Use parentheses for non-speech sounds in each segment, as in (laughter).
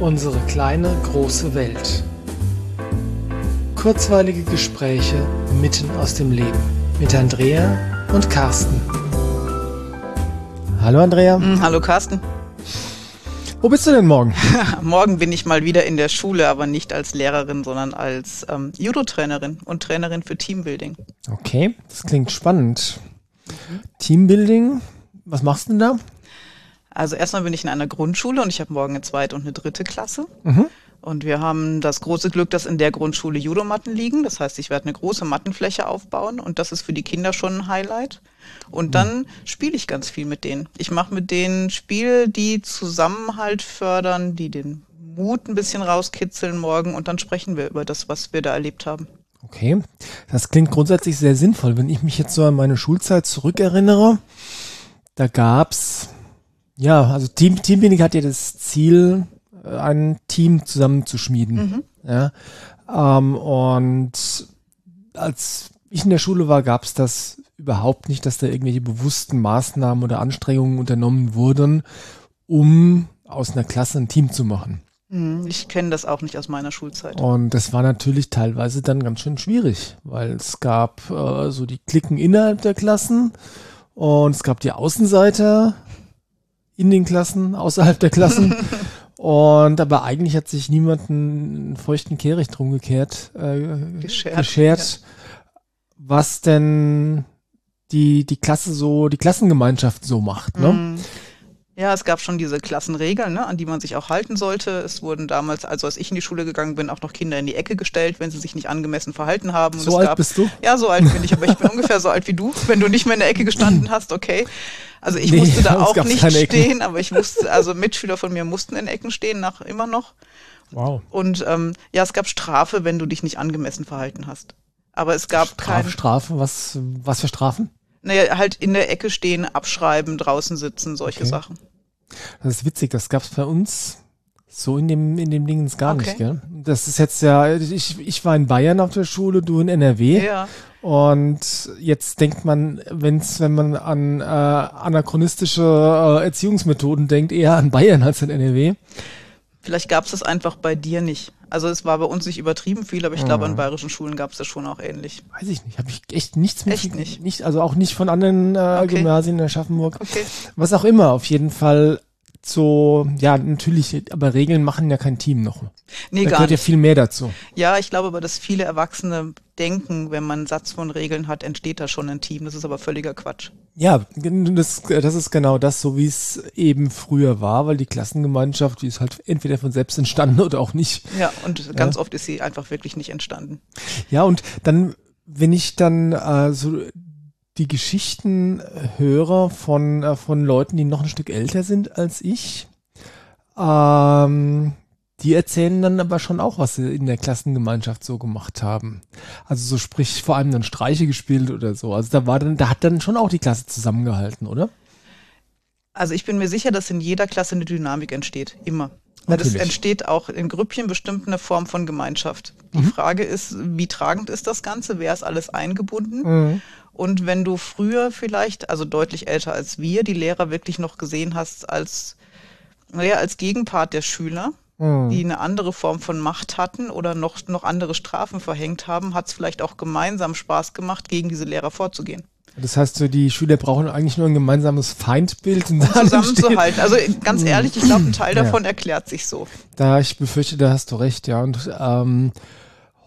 Unsere kleine große Welt. Kurzweilige Gespräche mitten aus dem Leben mit Andrea und Carsten. Hallo Andrea. Mm, hallo Carsten. Wo bist du denn morgen? (laughs) morgen bin ich mal wieder in der Schule, aber nicht als Lehrerin, sondern als ähm, Judo-Trainerin und Trainerin für Teambuilding. Okay, das klingt spannend. Mhm. Teambuilding, was machst du denn da? Also erstmal bin ich in einer Grundschule und ich habe morgen eine zweite und eine dritte Klasse. Mhm. Und wir haben das große Glück, dass in der Grundschule Judomatten liegen. Das heißt, ich werde eine große Mattenfläche aufbauen und das ist für die Kinder schon ein Highlight. Und dann spiele ich ganz viel mit denen. Ich mache mit denen Spiele, die Zusammenhalt fördern, die den Mut ein bisschen rauskitzeln morgen und dann sprechen wir über das, was wir da erlebt haben. Okay, das klingt grundsätzlich sehr sinnvoll. Wenn ich mich jetzt so an meine Schulzeit zurückerinnere, da gab's ja, also Team, Teambuilding hat ja das Ziel, äh, ein Team zusammenzuschmieden. Mhm. Ja, ähm, und als ich in der Schule war, gab es das überhaupt nicht, dass da irgendwelche bewussten Maßnahmen oder Anstrengungen unternommen wurden, um aus einer Klasse ein Team zu machen. Mhm, ich kenne das auch nicht aus meiner Schulzeit. Und das war natürlich teilweise dann ganz schön schwierig, weil es gab äh, so die Klicken innerhalb der Klassen und es gab die Außenseiter in den Klassen, außerhalb der Klassen. (laughs) Und aber eigentlich hat sich niemand einen feuchten Kehricht drum gekehrt, äh, geschert, geschert ja. was denn die, die Klasse so, die Klassengemeinschaft so macht. Ne? Mm. Ja, es gab schon diese Klassenregeln, ne, an die man sich auch halten sollte. Es wurden damals, also als ich in die Schule gegangen bin, auch noch Kinder in die Ecke gestellt, wenn sie sich nicht angemessen verhalten haben. so alt gab, bist du? Ja, so alt bin ich, aber ich bin (laughs) ungefähr so alt wie du. Wenn du nicht mehr in der Ecke gestanden (laughs) hast, okay. Also ich nee, musste da auch nicht stehen, aber ich musste, also Mitschüler von mir mussten in Ecken stehen, nach immer noch. Wow. Und ähm, ja, es gab Strafe, wenn du dich nicht angemessen verhalten hast. Aber es gab Strafe, keine. Strafe, was, was für Strafen? Naja, halt in der Ecke stehen, abschreiben, draußen sitzen, solche okay. Sachen. Das ist witzig, das gab's bei uns so in dem, in dem Dingens gar okay. nicht, gell? Das ist jetzt ja, ich, ich war in Bayern auf der Schule, du in NRW. Ja. Und jetzt denkt man, wenn's, wenn man an äh, anachronistische äh, Erziehungsmethoden denkt, eher an Bayern als an NRW. Vielleicht gab's das einfach bei dir nicht. Also es war bei uns nicht übertrieben viel, aber ich glaube, an mhm. bayerischen Schulen gab es das schon auch ähnlich. Weiß ich nicht. Habe ich echt nichts mit. Echt nicht? nicht also auch nicht von anderen äh, okay. Gymnasien in Aschaffenburg. Okay. Was auch immer. Auf jeden Fall so, ja, natürlich, aber Regeln machen ja kein Team noch. Nee, da gar gehört nicht. ja viel mehr dazu. Ja, ich glaube aber, dass viele Erwachsene denken, wenn man einen Satz von Regeln hat, entsteht da schon ein Team. Das ist aber völliger Quatsch. Ja, das, das ist genau das, so wie es eben früher war, weil die Klassengemeinschaft, die ist halt entweder von selbst entstanden oder auch nicht. Ja, und ganz ja. oft ist sie einfach wirklich nicht entstanden. Ja, und dann, wenn ich dann äh, so die Geschichten höre von, äh, von Leuten, die noch ein Stück älter sind als ich, ähm, die erzählen dann aber schon auch, was sie in der Klassengemeinschaft so gemacht haben. Also so sprich vor allem dann Streiche gespielt oder so. Also da war dann, da hat dann schon auch die Klasse zusammengehalten, oder? Also ich bin mir sicher, dass in jeder Klasse eine Dynamik entsteht. Immer. Weil es entsteht auch in Grüppchen bestimmt eine Form von Gemeinschaft. Die mhm. Frage ist, wie tragend ist das Ganze? Wer ist alles eingebunden? Mhm. Und wenn du früher vielleicht, also deutlich älter als wir, die Lehrer wirklich noch gesehen hast als, naja, als Gegenpart der Schüler, mhm. die eine andere Form von Macht hatten oder noch, noch andere Strafen verhängt haben, hat es vielleicht auch gemeinsam Spaß gemacht, gegen diese Lehrer vorzugehen. Das heißt, so die Schüler brauchen eigentlich nur ein gemeinsames Feindbild. Um (laughs) zusammenzuhalten. Also ganz ehrlich, ich glaube, ein Teil davon ja. erklärt sich so. Da ich befürchte, da hast du recht, ja. Und ähm,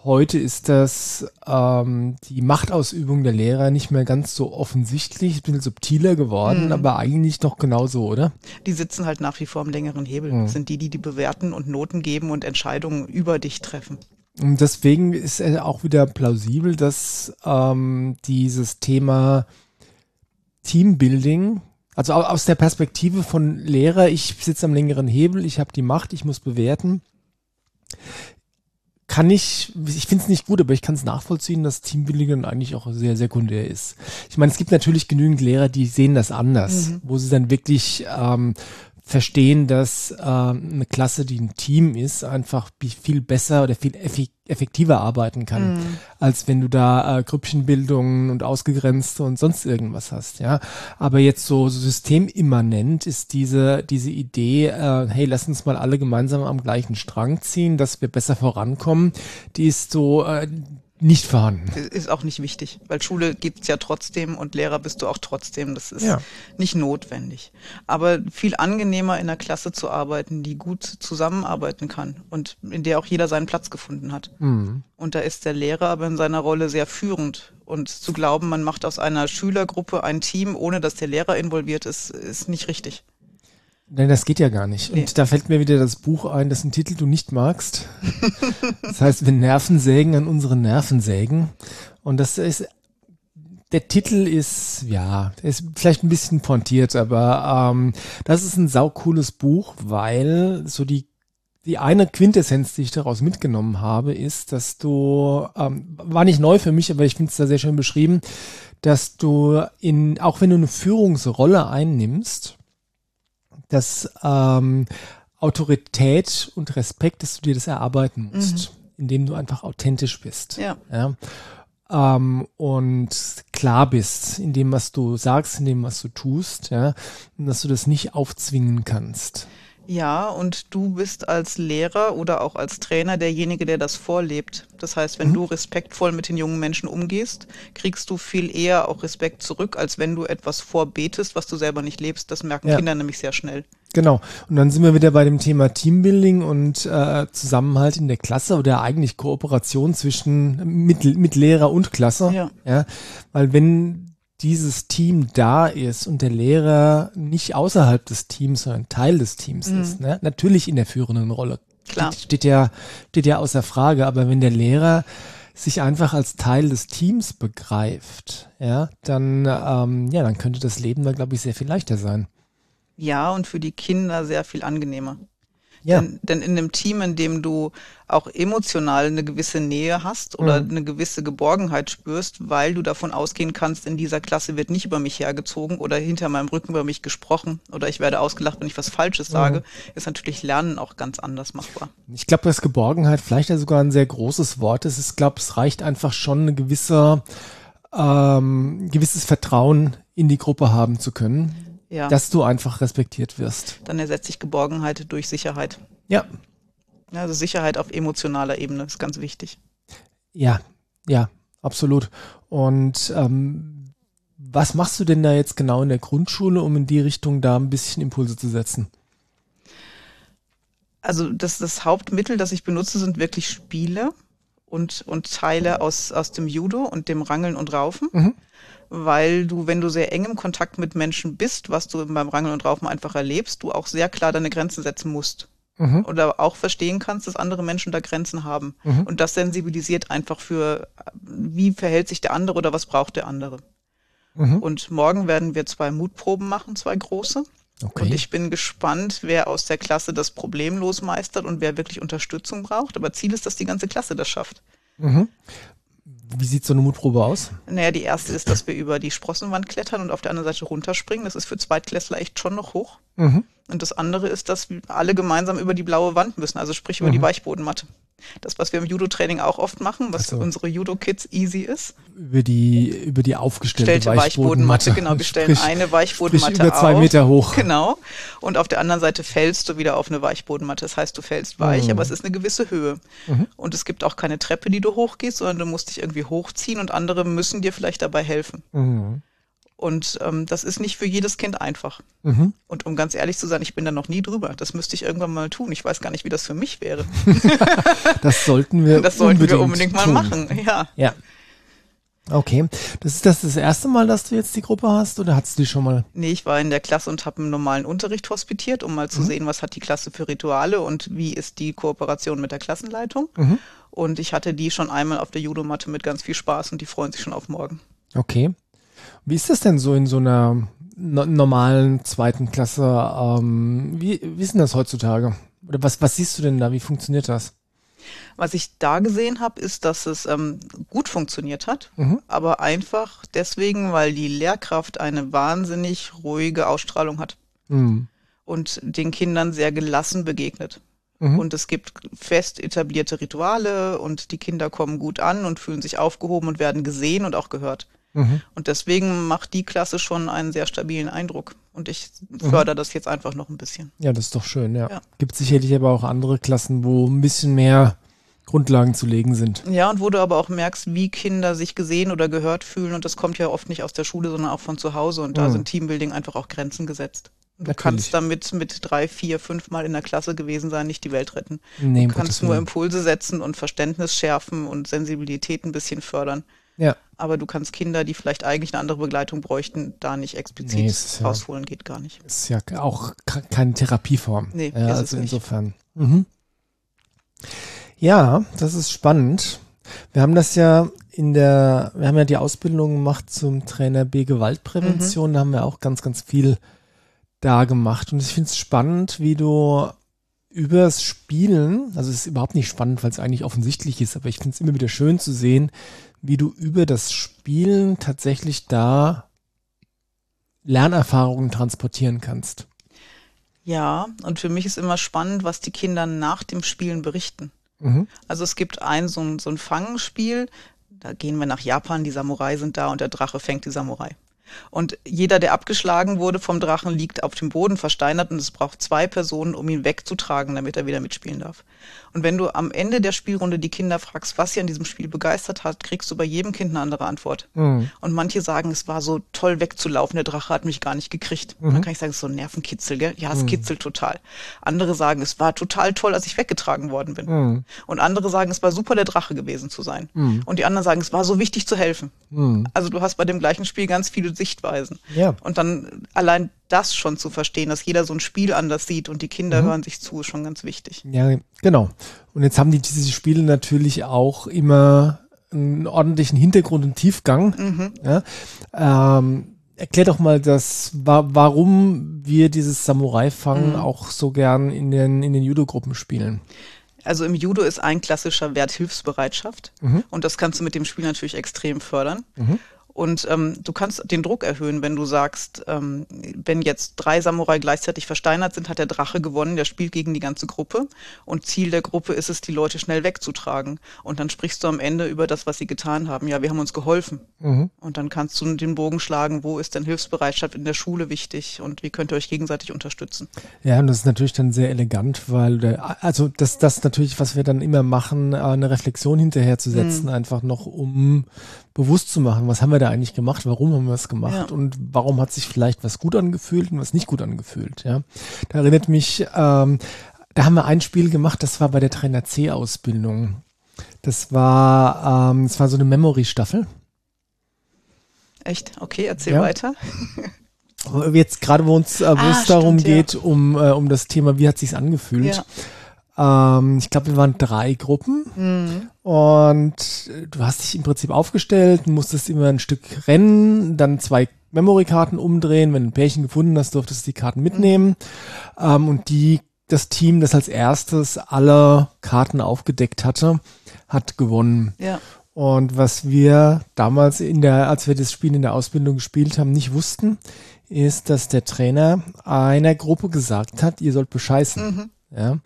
Heute ist das ähm, die Machtausübung der Lehrer nicht mehr ganz so offensichtlich, ein bisschen subtiler geworden, mhm. aber eigentlich doch genauso, oder? Die sitzen halt nach wie vor am längeren Hebel. Mhm. Das sind die, die die bewerten und Noten geben und Entscheidungen über dich treffen. Und deswegen ist es auch wieder plausibel, dass ähm, dieses Thema Teambuilding, also aus der Perspektive von Lehrer, ich sitze am längeren Hebel, ich habe die Macht, ich muss bewerten, kann ich, ich finde es nicht gut, aber ich kann es nachvollziehen, dass Teambuilding dann eigentlich auch sehr sekundär ist. Ich meine, es gibt natürlich genügend Lehrer, die sehen das anders, mhm. wo sie dann wirklich ähm, verstehen, dass äh, eine Klasse, die ein Team ist, einfach viel besser oder viel effektiver arbeiten kann, mhm. als wenn du da äh, Grüppchenbildungen und ausgegrenzte und sonst irgendwas hast, ja. Aber jetzt so systemimmanent ist diese, diese Idee, äh, hey, lass uns mal alle gemeinsam am gleichen Strang ziehen, dass wir besser vorankommen, die ist so, äh, nicht vorhanden. Ist auch nicht wichtig, weil Schule gibt's ja trotzdem und Lehrer bist du auch trotzdem. Das ist ja. nicht notwendig. Aber viel angenehmer in einer Klasse zu arbeiten, die gut zusammenarbeiten kann und in der auch jeder seinen Platz gefunden hat. Mhm. Und da ist der Lehrer aber in seiner Rolle sehr führend. Und zu glauben, man macht aus einer Schülergruppe ein Team, ohne dass der Lehrer involviert ist, ist nicht richtig. Nein, das geht ja gar nicht. Nee. Und da fällt mir wieder das Buch ein, dessen Titel du nicht magst. (laughs) das heißt, wir Nervensägen an unseren Nervensägen. Und das ist, der Titel ist, ja, ist vielleicht ein bisschen pontiert, aber ähm, das ist ein saucooles Buch, weil so die die eine Quintessenz, die ich daraus mitgenommen habe, ist, dass du, ähm, war nicht neu für mich, aber ich finde es da sehr schön beschrieben, dass du in, auch wenn du eine Führungsrolle einnimmst, dass ähm, Autorität und Respekt, dass du dir das erarbeiten musst, mhm. indem du einfach authentisch bist. Ja. ja? Ähm, und klar bist in dem, was du sagst, in dem, was du tust, ja, und dass du das nicht aufzwingen kannst. Ja, und du bist als Lehrer oder auch als Trainer derjenige, der das vorlebt. Das heißt, wenn mhm. du respektvoll mit den jungen Menschen umgehst, kriegst du viel eher auch Respekt zurück, als wenn du etwas vorbetest, was du selber nicht lebst. Das merken ja. Kinder nämlich sehr schnell. Genau. Und dann sind wir wieder bei dem Thema Teambuilding und äh, Zusammenhalt in der Klasse oder eigentlich Kooperation zwischen mit, mit Lehrer und Klasse. Ja. ja. Weil wenn dieses Team da ist und der Lehrer nicht außerhalb des Teams, sondern Teil des Teams mhm. ist. Ne? Natürlich in der führenden Rolle. Klar. Steht ja, steht ja außer Frage, aber wenn der Lehrer sich einfach als Teil des Teams begreift, ja, dann, ähm, ja, dann könnte das Leben da, glaube ich, sehr viel leichter sein. Ja, und für die Kinder sehr viel angenehmer. Ja. Denn, denn in einem Team, in dem du auch emotional eine gewisse Nähe hast oder mhm. eine gewisse Geborgenheit spürst, weil du davon ausgehen kannst, in dieser Klasse wird nicht über mich hergezogen oder hinter meinem Rücken über mich gesprochen oder ich werde ausgelacht, wenn ich was Falsches mhm. sage, ist natürlich Lernen auch ganz anders machbar. Ich glaube, dass Geborgenheit vielleicht ja sogar ein sehr großes Wort ist. Ich glaube, es reicht einfach schon eine gewisse ähm, gewisses Vertrauen in die Gruppe haben zu können ja. dass du einfach respektiert wirst. Dann ersetzt sich Geborgenheit durch Sicherheit. Ja. Also Sicherheit auf emotionaler Ebene ist ganz wichtig. Ja, ja, absolut. Und ähm, was machst du denn da jetzt genau in der Grundschule, um in die Richtung da ein bisschen Impulse zu setzen? Also das, das Hauptmittel, das ich benutze, sind wirklich Spiele und, und Teile aus, aus dem Judo und dem Rangeln und Raufen. Mhm weil du, wenn du sehr eng im Kontakt mit Menschen bist, was du beim Rangeln und Raufen einfach erlebst, du auch sehr klar deine Grenzen setzen musst. Mhm. Oder auch verstehen kannst, dass andere Menschen da Grenzen haben. Mhm. Und das sensibilisiert einfach für, wie verhält sich der andere oder was braucht der andere. Mhm. Und morgen werden wir zwei Mutproben machen, zwei große. Okay. Und ich bin gespannt, wer aus der Klasse das problemlos meistert und wer wirklich Unterstützung braucht. Aber Ziel ist, dass die ganze Klasse das schafft. Mhm. Wie sieht so eine Mutprobe aus? Naja, die erste ist, dass wir über die Sprossenwand klettern und auf der anderen Seite runterspringen. Das ist für Zweitklässler echt schon noch hoch. Mhm. Und das andere ist, dass wir alle gemeinsam über die blaue Wand müssen, also sprich über mhm. die Weichbodenmatte. Das, was wir im Judo-Training auch oft machen, was so. unsere Judo-Kids easy ist. Über die, über die aufgestellte Weichbodenmatte. Weichbodenmatte. Genau, wir stellen sprich, eine Weichbodenmatte sprich über zwei auf. Meter hoch. Genau. Und auf der anderen Seite fällst du wieder auf eine Weichbodenmatte. Das heißt, du fällst weich, mhm. aber es ist eine gewisse Höhe. Mhm. Und es gibt auch keine Treppe, die du hochgehst, sondern du musst dich irgendwie hochziehen und andere müssen dir vielleicht dabei helfen. Mhm. Und ähm, das ist nicht für jedes Kind einfach. Mhm. Und um ganz ehrlich zu sein, ich bin da noch nie drüber. Das müsste ich irgendwann mal tun. Ich weiß gar nicht, wie das für mich wäre. (laughs) das sollten wir Das sollten unbedingt wir unbedingt mal tun. machen, ja. Ja. Okay. Das ist das das erste Mal, dass du jetzt die Gruppe hast oder hattest du die schon mal? Nee, ich war in der Klasse und habe einen normalen Unterricht hospitiert, um mal zu mhm. sehen, was hat die Klasse für Rituale und wie ist die Kooperation mit der Klassenleitung. Mhm. Und ich hatte die schon einmal auf der Judomatte mit ganz viel Spaß und die freuen sich schon auf morgen. Okay. Wie ist das denn so in so einer no normalen zweiten Klasse? Ähm, wie, wie ist denn das heutzutage? Oder was, was siehst du denn da? Wie funktioniert das? Was ich da gesehen habe, ist, dass es ähm, gut funktioniert hat, mhm. aber einfach deswegen, weil die Lehrkraft eine wahnsinnig ruhige Ausstrahlung hat. Mhm. und den Kindern sehr gelassen begegnet. Mhm. Und es gibt fest etablierte Rituale und die Kinder kommen gut an und fühlen sich aufgehoben und werden gesehen und auch gehört. Mhm. Und deswegen macht die Klasse schon einen sehr stabilen Eindruck. Und ich fördere mhm. das jetzt einfach noch ein bisschen. Ja, das ist doch schön, ja. ja. Gibt sicherlich aber auch andere Klassen, wo ein bisschen mehr Grundlagen zu legen sind. Ja, und wo du aber auch merkst, wie Kinder sich gesehen oder gehört fühlen. Und das kommt ja oft nicht aus der Schule, sondern auch von zu Hause. Und da mhm. sind Teambuilding einfach auch Grenzen gesetzt. Du Natürlich. kannst damit mit drei, vier, fünf Mal in der Klasse gewesen sein, nicht die Welt retten. Nee, du kannst nur Impulse setzen und Verständnis schärfen und Sensibilität ein bisschen fördern. Ja. Aber du kannst Kinder, die vielleicht eigentlich eine andere Begleitung bräuchten, da nicht explizit nee, ja, rausholen, geht gar nicht. Ist ja auch keine Therapieform. Nee, ja, also insofern. Mhm. Ja, das ist spannend. Wir haben das ja in der, wir haben ja die Ausbildung gemacht zum Trainer B Gewaltprävention. Mhm. Da haben wir auch ganz, ganz viel da gemacht. Und ich finde es spannend, wie du übers Spielen, also es ist überhaupt nicht spannend, weil es eigentlich offensichtlich ist, aber ich finde es immer wieder schön zu sehen, wie du über das Spielen tatsächlich da Lernerfahrungen transportieren kannst. Ja, und für mich ist immer spannend, was die Kinder nach dem Spielen berichten. Mhm. Also es gibt ein so ein, so ein Fangenspiel, da gehen wir nach Japan, die Samurai sind da und der Drache fängt die Samurai. Und jeder, der abgeschlagen wurde vom Drachen, liegt auf dem Boden versteinert und es braucht zwei Personen, um ihn wegzutragen, damit er wieder mitspielen darf. Und wenn du am Ende der Spielrunde die Kinder fragst, was sie an diesem Spiel begeistert hat, kriegst du bei jedem Kind eine andere Antwort. Mhm. Und manche sagen, es war so toll wegzulaufen, der Drache hat mich gar nicht gekriegt. Mhm. Dann kann ich sagen, es ist so ein Nervenkitzel, gell? Ja, es mhm. kitzelt total. Andere sagen, es war total toll, als ich weggetragen worden bin. Mhm. Und andere sagen, es war super, der Drache gewesen zu sein. Mhm. Und die anderen sagen, es war so wichtig zu helfen. Mhm. Also du hast bei dem gleichen Spiel ganz viele Sichtweisen. Ja. Und dann allein das schon zu verstehen, dass jeder so ein Spiel anders sieht und die Kinder mhm. hören sich zu, ist schon ganz wichtig. Ja, genau. Und jetzt haben die diese Spiele natürlich auch immer einen ordentlichen Hintergrund und Tiefgang. Mhm. Ja, ähm, erklär doch mal das, warum wir dieses Samurai-Fangen mhm. auch so gern in den, in den Judo-Gruppen spielen. Also im Judo ist ein klassischer Wert Hilfsbereitschaft mhm. und das kannst du mit dem Spiel natürlich extrem fördern. Mhm. Und ähm, du kannst den Druck erhöhen, wenn du sagst, ähm, wenn jetzt drei Samurai gleichzeitig versteinert sind, hat der Drache gewonnen, der spielt gegen die ganze Gruppe. Und Ziel der Gruppe ist es, die Leute schnell wegzutragen. Und dann sprichst du am Ende über das, was sie getan haben. Ja, wir haben uns geholfen. Mhm. Und dann kannst du den Bogen schlagen, wo ist denn Hilfsbereitschaft in der Schule wichtig und wie könnt ihr euch gegenseitig unterstützen. Ja, und das ist natürlich dann sehr elegant, weil, also das, das natürlich, was wir dann immer machen, eine Reflexion hinterherzusetzen, mhm. einfach noch um bewusst zu machen, was haben wir da eigentlich gemacht, warum haben wir es gemacht ja. und warum hat sich vielleicht was gut angefühlt und was nicht gut angefühlt. Ja, da erinnert mich, ähm, da haben wir ein Spiel gemacht, das war bei der Trainer C Ausbildung. Das war, ähm, das war so eine Memory-Staffel. Echt? Okay, erzähl ja. weiter. Jetzt gerade, wo uns, äh, wo ah, es darum stimmt, geht, um, äh, um das Thema, wie hat sich's angefühlt. Ja. Ähm, ich glaube, wir waren drei Gruppen mhm. und du hast dich im Prinzip aufgestellt, musstest immer ein Stück rennen, dann zwei Memory-Karten umdrehen. Wenn du ein Pärchen gefunden hast, durftest du die Karten mitnehmen. Mhm. Ähm, und die, das Team, das als erstes alle Karten aufgedeckt hatte, hat gewonnen. Ja. Und was wir damals in der, als wir das Spiel in der Ausbildung gespielt haben, nicht wussten, ist, dass der Trainer einer Gruppe gesagt hat, ihr sollt bescheißen. Mhm. Ja.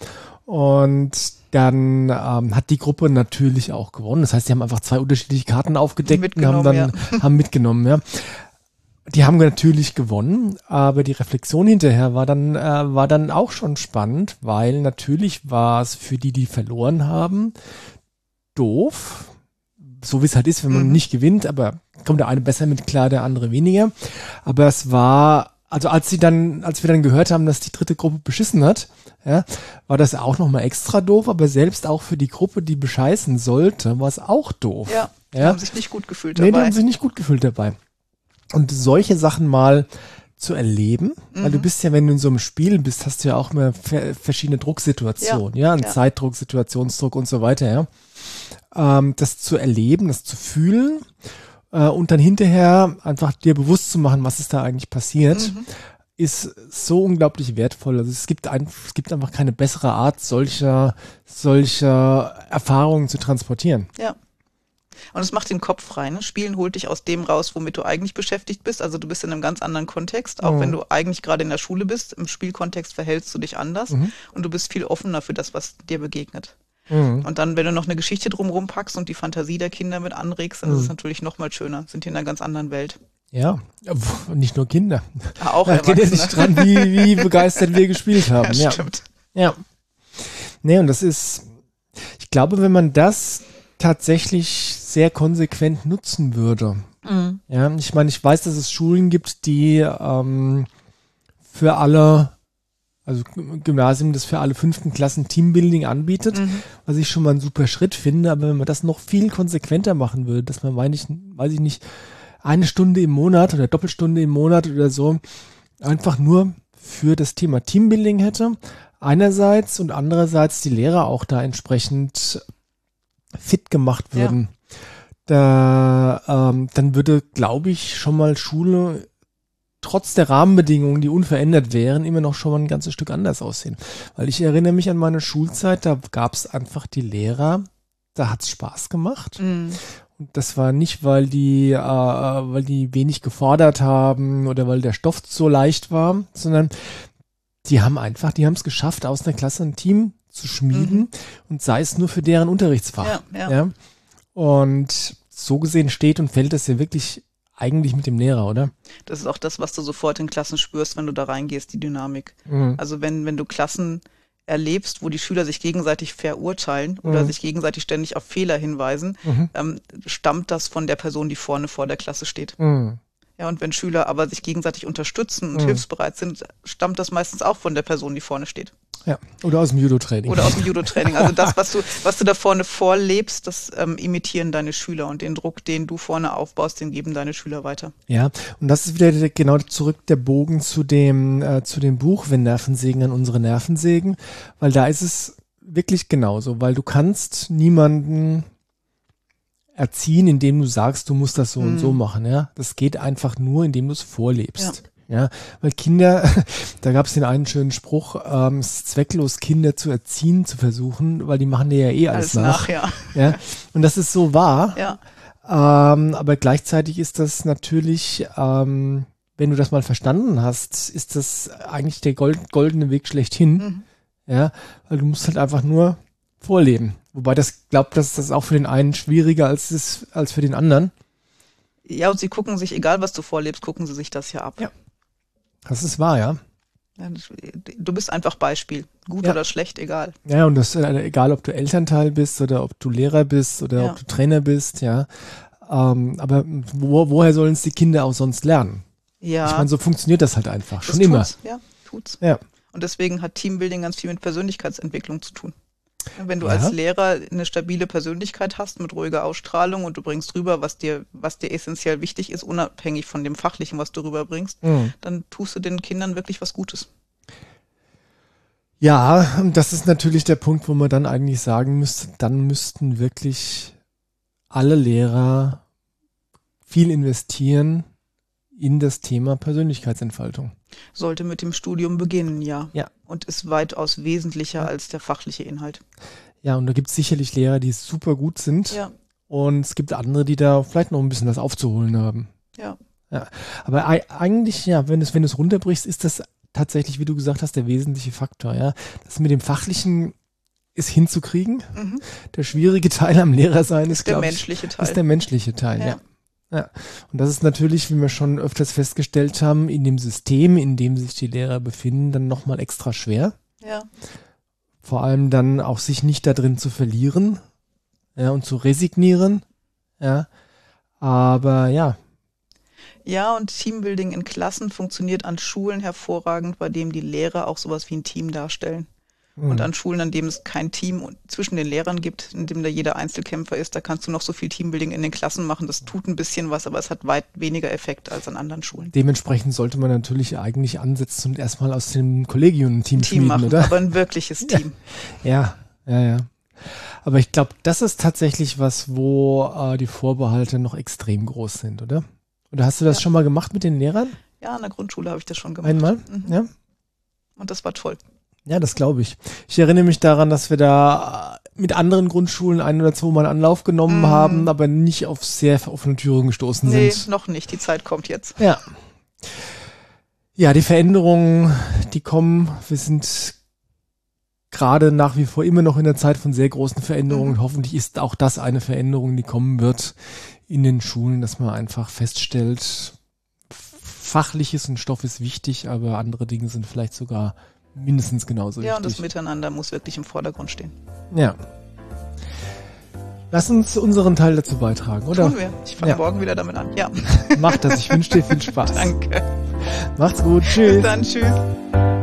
Und dann ähm, hat die Gruppe natürlich auch gewonnen. Das heißt, sie haben einfach zwei unterschiedliche Karten aufgedeckt und haben dann ja. haben mitgenommen, ja. Die haben natürlich gewonnen, aber die Reflexion hinterher war dann äh, war dann auch schon spannend, weil natürlich war es für die, die verloren haben, doof, so wie es halt ist, wenn man mhm. nicht gewinnt, aber kommt der eine besser mit klar, der andere weniger. Aber es war also als sie dann, als wir dann gehört haben, dass die dritte Gruppe beschissen hat, ja, war das auch nochmal extra doof, aber selbst auch für die Gruppe, die bescheißen sollte, war es auch doof. Ja, die ja? haben sich nicht gut gefühlt dabei. Nee, die haben sich nicht gut gefühlt dabei. Und solche Sachen mal zu erleben, mhm. weil du mhm. bist ja, wenn du in so einem Spiel bist, hast du ja auch immer verschiedene Drucksituationen, ja, ja, ja. Zeitdruck, Situationsdruck und so weiter, ja. Ähm, das zu erleben, das zu fühlen äh, und dann hinterher einfach dir bewusst zu machen, was ist da eigentlich passiert, mhm. ist so unglaublich wertvoll. Also es gibt, ein, es gibt einfach keine bessere Art, solcher, solcher Erfahrungen zu transportieren. Ja. Und es macht den Kopf frei. Ne? Spielen holt dich aus dem raus, womit du eigentlich beschäftigt bist. Also du bist in einem ganz anderen Kontext, auch mhm. wenn du eigentlich gerade in der Schule bist. Im Spielkontext verhältst du dich anders mhm. und du bist viel offener für das, was dir begegnet. Mhm. Und dann, wenn du noch eine Geschichte drumherum packst und die Fantasie der Kinder mit anregst, dann ist es mhm. natürlich noch mal schöner. Sind die in einer ganz anderen Welt. Ja, nicht nur Kinder. Auch da geht sich dran, wie, wie begeistert wir gespielt (laughs) haben. Ja, stimmt. Ja. Nee, und das ist, ich glaube, wenn man das tatsächlich sehr konsequent nutzen würde. Mhm. Ja, ich meine, ich weiß, dass es Schulen gibt, die ähm, für alle, also Gymnasium, das für alle fünften Klassen Teambuilding anbietet, mhm. was ich schon mal einen super Schritt finde. Aber wenn man das noch viel konsequenter machen würde, dass man, meine ich, weiß ich nicht, eine Stunde im Monat oder Doppelstunde im Monat oder so einfach nur für das Thema Teambuilding hätte, einerseits und andererseits die Lehrer auch da entsprechend fit gemacht würden. Ja. Da, ähm, dann würde, glaube ich, schon mal Schule trotz der Rahmenbedingungen, die unverändert wären, immer noch schon mal ein ganzes Stück anders aussehen. Weil ich erinnere mich an meine Schulzeit, da gab es einfach die Lehrer, da hat's Spaß gemacht. Mhm. Und das war nicht, weil die, äh, weil die wenig gefordert haben oder weil der Stoff so leicht war, sondern die haben einfach, die haben es geschafft, aus einer Klasse ein Team zu schmieden mhm. und sei es nur für deren Unterrichtsfach. Ja, ja. ja, Und so gesehen steht und fällt das ja wirklich eigentlich mit dem Lehrer, oder? Das ist auch das, was du sofort in Klassen spürst, wenn du da reingehst, die Dynamik. Mhm. Also wenn, wenn du Klassen erlebst, wo die Schüler sich gegenseitig verurteilen oder mhm. sich gegenseitig ständig auf Fehler hinweisen, mhm. ähm, stammt das von der Person, die vorne vor der Klasse steht. Mhm. Ja, und wenn Schüler aber sich gegenseitig unterstützen und mhm. hilfsbereit sind, stammt das meistens auch von der Person, die vorne steht. Ja, oder aus dem Judo-Training. Oder aus dem Judo-Training. Also das, (laughs) was du, was du da vorne vorlebst, das ähm, imitieren deine Schüler und den Druck, den du vorne aufbaust, den geben deine Schüler weiter. Ja, und das ist wieder genau zurück der Bogen zu dem, äh, zu dem Buch, wenn Nerven sägen an unsere Nerven sägen, weil da ist es wirklich genauso, weil du kannst niemanden erziehen, indem du sagst, du musst das so mhm. und so machen, ja. Das geht einfach nur, indem du es vorlebst. Ja. Ja, weil Kinder, (laughs) da gab es den einen schönen Spruch, ähm, es ist zwecklos, Kinder zu erziehen, zu versuchen, weil die machen dir ja eh alles, alles nach. nach. ja. (laughs) ja. Und das ist so wahr. Ja. Ähm, aber gleichzeitig ist das natürlich, ähm, wenn du das mal verstanden hast, ist das eigentlich der gold, goldene Weg schlechthin. Mhm. Ja, weil du musst halt einfach nur vorleben. Wobei das glaubt, dass das auch für den einen schwieriger als ist als für den anderen. Ja, und sie gucken sich, egal was du vorlebst, gucken sie sich das ja ab. Ja. Das ist wahr, ja. Du bist einfach Beispiel. Gut ja. oder schlecht, egal. Ja, und das äh, egal, ob du Elternteil bist oder ob du Lehrer bist oder ja. ob du Trainer bist, ja. Ähm, aber wo, woher sollen es die Kinder auch sonst lernen? Ja. Ich meine, so funktioniert das halt einfach. Das schon tut's. immer. Ja, tut's. Ja. Und deswegen hat Teambuilding ganz viel mit Persönlichkeitsentwicklung zu tun. Wenn du ja. als Lehrer eine stabile Persönlichkeit hast mit ruhiger Ausstrahlung und du bringst rüber, was dir, was dir essentiell wichtig ist, unabhängig von dem Fachlichen, was du rüberbringst, mhm. dann tust du den Kindern wirklich was Gutes. Ja, und das ist natürlich der Punkt, wo man dann eigentlich sagen müsste, dann müssten wirklich alle Lehrer viel investieren in das Thema Persönlichkeitsentfaltung. Sollte mit dem Studium beginnen, ja. Ja. Und ist weitaus wesentlicher ja. als der fachliche Inhalt. Ja, und da gibt es sicherlich Lehrer, die super gut sind. Ja. Und es gibt andere, die da vielleicht noch ein bisschen was aufzuholen haben. Ja. Ja. Aber eigentlich, ja, wenn du es, wenn runterbrichst, ist das tatsächlich, wie du gesagt hast, der wesentliche Faktor, ja. Das mit dem Fachlichen ist hinzukriegen. Mhm. Der schwierige Teil am Lehrersein ist, ist der menschliche Teil. Ist der menschliche Teil, ja. ja. Ja, und das ist natürlich, wie wir schon öfters festgestellt haben, in dem System, in dem sich die Lehrer befinden, dann nochmal extra schwer. Ja. Vor allem dann auch sich nicht da drin zu verlieren, ja, und zu resignieren, ja. Aber ja. Ja, und Teambuilding in Klassen funktioniert an Schulen hervorragend, bei dem die Lehrer auch sowas wie ein Team darstellen. Mhm. Und an Schulen, an denen es kein Team zwischen den Lehrern gibt, in dem da jeder Einzelkämpfer ist, da kannst du noch so viel Teambuilding in den Klassen machen. Das tut ein bisschen was, aber es hat weit weniger Effekt als an anderen Schulen. Dementsprechend sollte man natürlich eigentlich ansetzen und erstmal aus dem Kollegium ein Team, Team schmieden, machen, oder? Aber ein wirkliches (laughs) Team. Ja, ja, ja. Aber ich glaube, das ist tatsächlich was, wo äh, die Vorbehalte noch extrem groß sind, oder? Oder hast du das ja. schon mal gemacht mit den Lehrern? Ja, in der Grundschule habe ich das schon gemacht. Einmal? Mhm. Ja. Und das war toll. Ja, das glaube ich. Ich erinnere mich daran, dass wir da mit anderen Grundschulen ein oder zwei Mal Anlauf genommen mm. haben, aber nicht auf sehr offene Türen gestoßen nee, sind. Nee, noch nicht. Die Zeit kommt jetzt. Ja. Ja, die Veränderungen, die kommen. Wir sind gerade nach wie vor immer noch in der Zeit von sehr großen Veränderungen. Mhm. Hoffentlich ist auch das eine Veränderung, die kommen wird in den Schulen, dass man einfach feststellt, fachliches und Stoff ist wichtig, aber andere Dinge sind vielleicht sogar mindestens genauso ja, wichtig. Ja, und das Miteinander muss wirklich im Vordergrund stehen. Ja. Lass uns unseren Teil dazu beitragen, oder? Tun wir. Ich fange ja. morgen wieder damit an. Ja. Mach das. Ich wünsche dir viel (laughs) Spaß. Danke. Macht's gut. Tschüss. Bis dann. Tschüss.